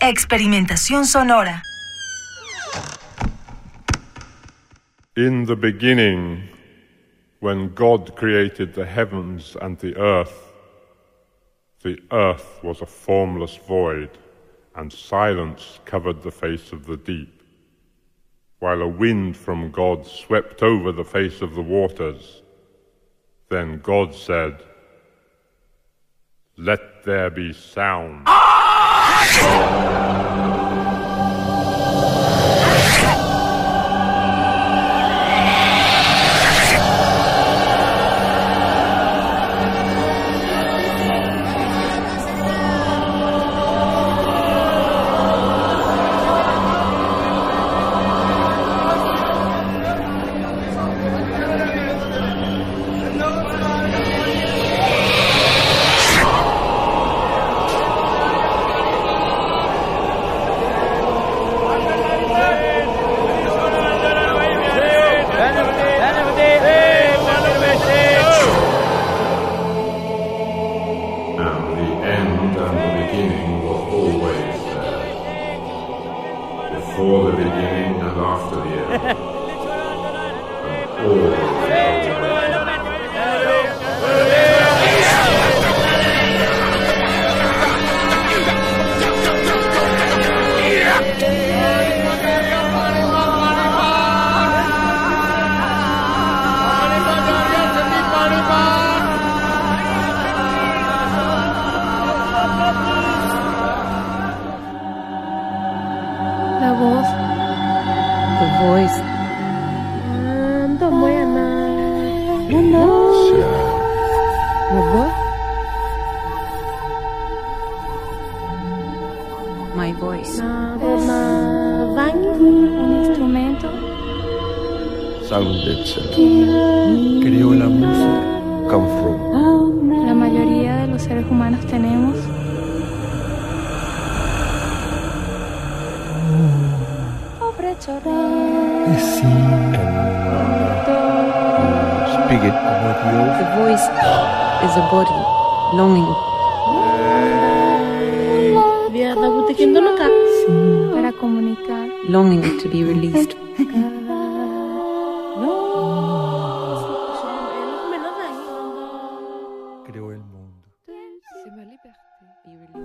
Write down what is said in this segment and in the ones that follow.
Experimentación sonora. In the beginning, when God created the heavens and the earth, the earth was a formless void, and silence covered the face of the deep, while a wind from God swept over the face of the waters. Then God said, Let there be sound. And Battle. Before the beginning and after the end. And oh. Voice. Ando buena. Voice. My voice. Un instrumento. sounded creó la música come from La mayoría de los seres humanos tenemos. The voice is a body longing. Para comunicar. longing to be released.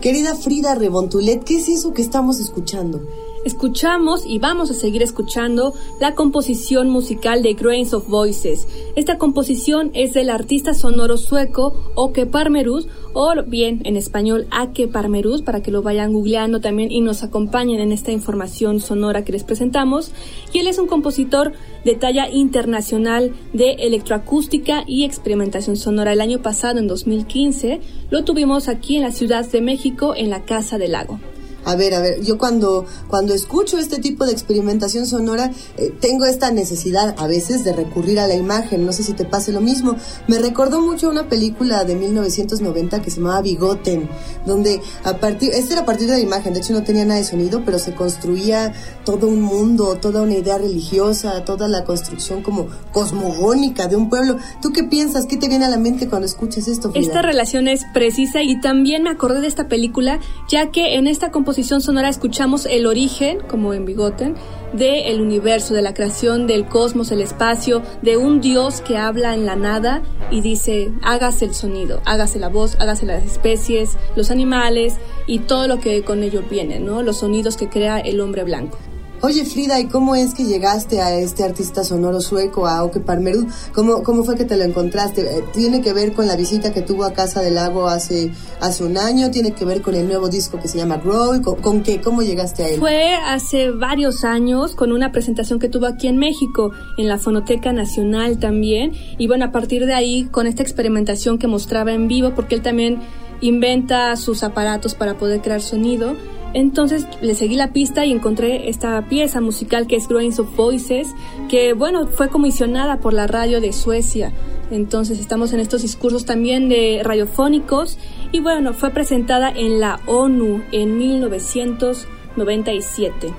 Querida Frida Rebontulet, ¿qué es eso que estamos escuchando? Escuchamos y vamos a seguir escuchando la composición musical de Grains of Voices. Esta composición es del artista sonoro sueco Oke Parmerus, o bien en español Ake Parmerus, para que lo vayan googleando también y nos acompañen en esta información sonora que les presentamos. Y él es un compositor de talla internacional de electroacústica y experimentación sonora. El año pasado, en 2015, lo tuvimos aquí en la Ciudad de México, en la Casa del Lago. A ver, a ver, yo cuando, cuando escucho este tipo de experimentación sonora, eh, tengo esta necesidad a veces de recurrir a la imagen. No sé si te pase lo mismo. Me recordó mucho una película de 1990 que se llamaba Bigoten, donde a partir, este era a partir de la imagen, de hecho no tenía nada de sonido, pero se construía todo un mundo, toda una idea religiosa, toda la construcción como cosmogónica de un pueblo. ¿Tú qué piensas? ¿Qué te viene a la mente cuando escuchas esto? Frida? Esta relación es precisa y también me acordé de esta película, ya que en esta composición sonora escuchamos el origen, como en Bigoten, del universo, de la creación del cosmos, el espacio, de un Dios que habla en la nada y dice, hágase el sonido, hágase la voz, hágase las especies, los animales y todo lo que con ello viene, ¿no? Los sonidos que crea el hombre blanco. Oye Frida, ¿y cómo es que llegaste a este artista sonoro sueco, a Oke Parmerud? ¿Cómo, ¿Cómo fue que te lo encontraste? Eh, ¿Tiene que ver con la visita que tuvo a Casa del Lago hace, hace un año? ¿Tiene que ver con el nuevo disco que se llama Grow? ¿Con, con qué? ¿Cómo llegaste a él? Fue hace varios años con una presentación que tuvo aquí en México, en la Fonoteca Nacional también. Y bueno, a partir de ahí, con esta experimentación que mostraba en vivo, porque él también inventa sus aparatos para poder crear sonido. Entonces le seguí la pista y encontré esta pieza musical que es Grains of Voices, que bueno, fue comisionada por la radio de Suecia. Entonces estamos en estos discursos también de radiofónicos y bueno, fue presentada en la ONU en 1997.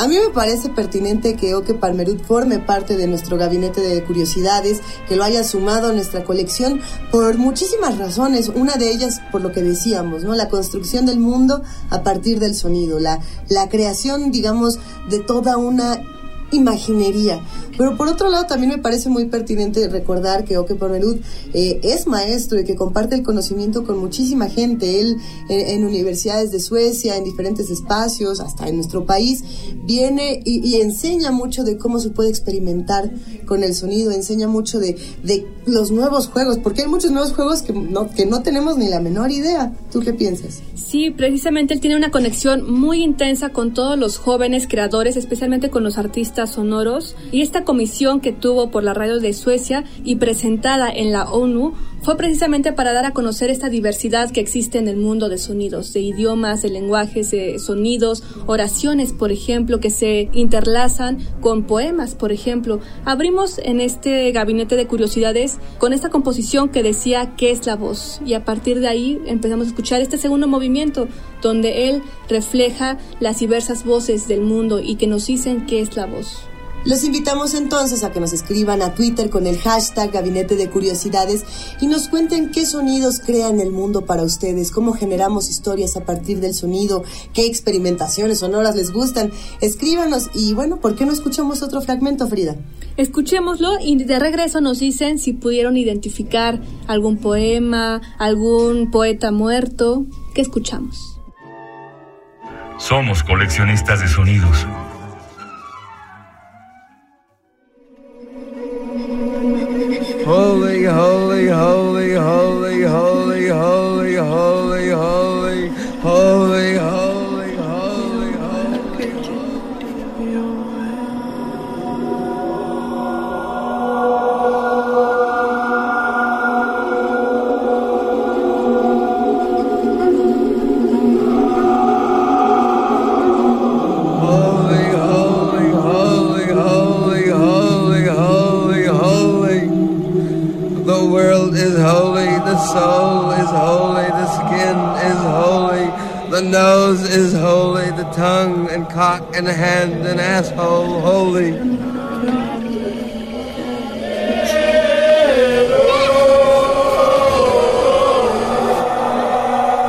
A mí me parece pertinente que Oke Palmerud forme parte de nuestro gabinete de curiosidades, que lo haya sumado a nuestra colección por muchísimas razones. Una de ellas, por lo que decíamos, ¿no? La construcción del mundo a partir del sonido, la, la creación, digamos, de toda una imaginería. Pero por otro lado también me parece muy pertinente recordar que Oke Pormerud eh, es maestro y que comparte el conocimiento con muchísima gente. Él en, universidades de Suecia, en diferentes espacios, hasta en nuestro país, viene y, enseña mucho de cómo se puede experimentar con el sonido, enseña mucho de, de los nuevos juegos, porque hay muchos nuevos juegos que no, que no tenemos ni la menor idea. ¿Tú qué piensas? Sí, precisamente él tiene una conexión muy intensa con todos los jóvenes creadores, especialmente con los artistas sonoros. Y esta comisión que tuvo por la radio de Suecia y presentada en la ONU fue precisamente para dar a conocer esta diversidad que existe en el mundo de sonidos, de idiomas, de lenguajes, de sonidos, oraciones, por ejemplo, que se interlazan con poemas, por ejemplo. Abrimos en este gabinete de curiosidades con esta composición que decía qué es la voz y a partir de ahí empezamos a escuchar este segundo movimiento donde él refleja las diversas voces del mundo y que nos dicen qué es la voz. Los invitamos entonces a que nos escriban a Twitter con el hashtag Gabinete de Curiosidades y nos cuenten qué sonidos crean el mundo para ustedes, cómo generamos historias a partir del sonido, qué experimentaciones sonoras les gustan. Escríbanos y bueno, ¿por qué no escuchamos otro fragmento, Frida? Escuchémoslo y de regreso nos dicen si pudieron identificar algún poema, algún poeta muerto. ¿Qué escuchamos? Somos coleccionistas de sonidos. Holy, holy, holy, and hand and asshole holy.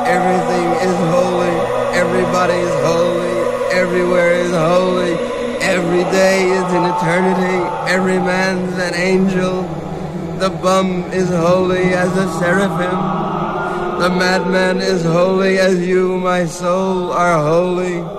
Everything is holy, everybody is holy, everywhere is holy, every day is an eternity, every man's an angel. The bum is holy as a seraphim. The madman is holy as you, my soul, are holy.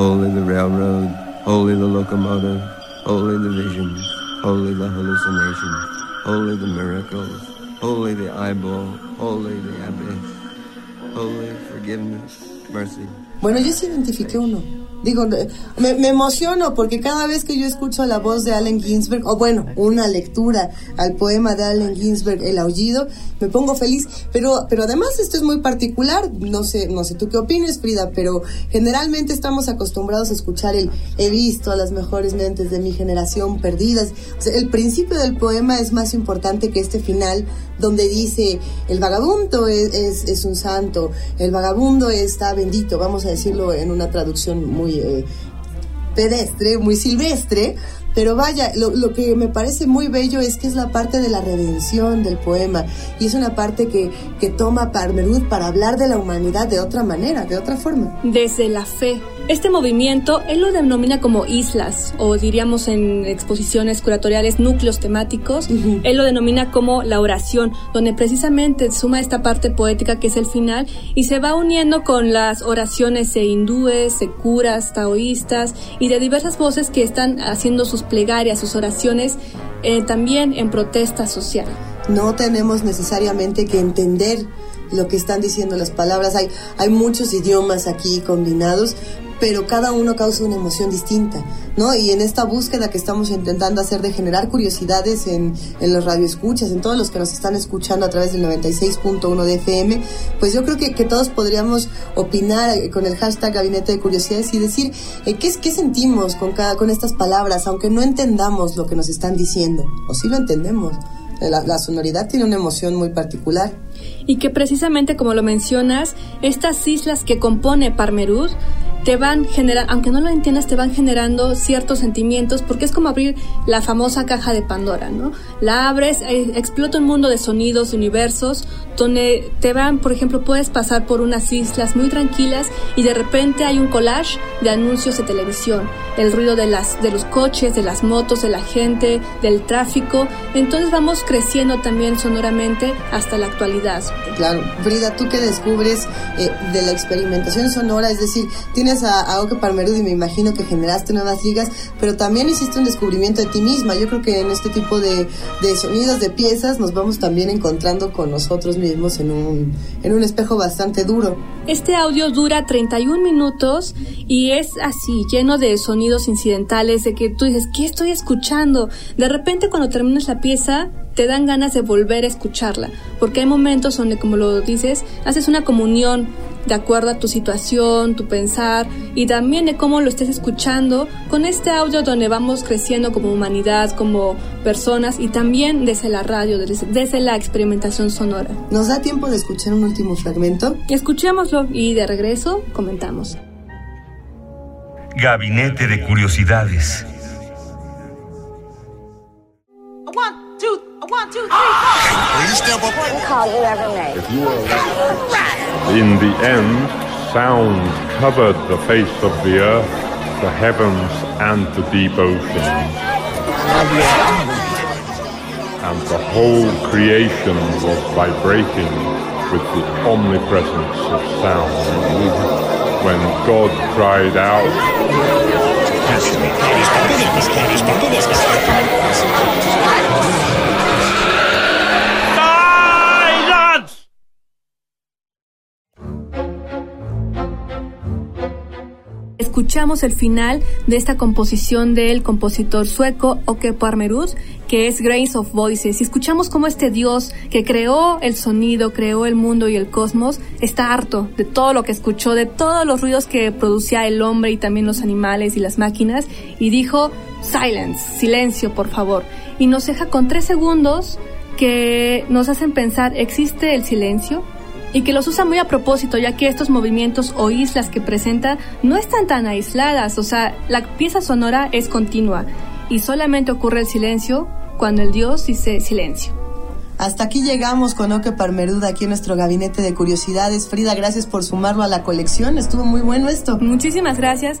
holy the railroad, holy the locomotive, holy the vision, holy the hallucination, holy the miracles, holy the eyeball, holy the abyss, holy forgiveness, mercy. Bueno, yo sí identifiqué uno. Digo, me, emociono porque cada vez que yo escucho la voz de Allen Ginsberg, o bueno, una lectura al poema de Allen Ginsberg, El aullido, me pongo feliz. Pero, pero además esto es muy particular. No sé, no sé tú qué opines, Frida, pero generalmente estamos acostumbrados a escuchar el he visto a las mejores mentes de mi generación perdidas. El principio del poema es más importante que este final donde dice el vagabundo es, es, es un santo, el vagabundo está bendito, vamos a decirlo en una traducción muy eh, pedestre, muy silvestre, pero vaya, lo, que me parece muy bello es que es la parte de la redención del poema y es una parte que, que toma Parmerud para hablar de la humanidad de otra manera, de otra forma. Desde la fe. Este movimiento él lo denomina como islas o diríamos en exposiciones curatoriales núcleos temáticos. Uh -huh. Él lo denomina como la oración, donde precisamente suma esta parte poética que es el final y se va uniendo con las oraciones de hindúes, de curas, taoístas y de diversas voces que están haciendo sus plegarias, sus oraciones, eh, también en protesta social. No tenemos necesariamente que entender lo que están diciendo las palabras. Hay, hay muchos idiomas aquí combinados, pero cada uno causa una emoción distinta, ¿no? Y en esta búsqueda que estamos intentando hacer de generar curiosidades en, en los radioescuchas, en todos los que nos están escuchando a través del 96.1 de FM, pues yo creo que, que, todos podríamos opinar con el hashtag Gabinete de Curiosidades y decir eh, ¿qué, qué sentimos con, cada, con estas palabras, aunque no entendamos lo que nos están diciendo, o sí lo entendemos. La, la, sonoridad tiene una emoción muy particular. Y que precisamente como lo mencionas, estas islas que compone Parmerud te van generando, aunque no lo entiendas, te van generando ciertos sentimientos, porque es como abrir la famosa caja de Pandora, ¿no? La abres, eh, explota un mundo de sonidos, universos, donde te van, por ejemplo, puedes pasar por unas islas muy tranquilas y de repente hay un collage de anuncios de televisión, el ruido de, las, de los coches, de las motos, de la gente, del tráfico, entonces vamos creciendo también sonoramente hasta la actualidad. Claro, Frida, tú que descubres eh, de la experimentación sonora, es decir, tienes a, a Oke Parmerud y me imagino que generaste nuevas ligas, pero también hiciste un descubrimiento de ti misma. Yo creo que en este tipo de, de sonidos, de piezas, nos vamos también encontrando con nosotros mismos en un, en un espejo bastante duro. Este audio dura 31 minutos y es así, lleno de sonidos incidentales, de que tú dices, ¿qué estoy escuchando? De repente cuando terminas la pieza, te dan ganas de volver a escucharla, porque hay momentos donde, como lo dices, haces una comunión de acuerdo a tu situación, tu pensar y también de cómo lo estés escuchando con este audio donde vamos creciendo como humanidad, como personas y también desde la radio, desde, desde la experimentación sonora. ¿Nos da tiempo de escuchar un último fragmento? Escuchémoslo y de regreso comentamos. Gabinete de Curiosidades. One, two, one, two, three, four. Please step up. One call you ever made. If you were In the end, sound covered the face of the earth, the heavens, and the deep ocean. And the whole creation was vibrating with the omnipresence of sound. When God cried out, escuchamos el final de esta composición del compositor sueco Oke Parmerud, que es Grace of Voices. Y escuchamos cómo este Dios que creó el sonido, creó el mundo y el cosmos, está harto de todo lo que escuchó, de todos los ruidos que producía el hombre y también los animales y las máquinas, y dijo, silence, silencio, por favor. Y nos deja con tres segundos que nos hacen pensar, ¿existe el silencio? Y que los usa muy a propósito, ya que estos movimientos o islas que presenta no están tan aisladas, o sea, la pieza sonora es continua y solamente ocurre el silencio cuando el dios dice silencio. Hasta aquí llegamos con Oke Parmeruda aquí en nuestro gabinete de curiosidades. Frida, gracias por sumarlo a la colección. Estuvo muy bueno esto. Muchísimas gracias.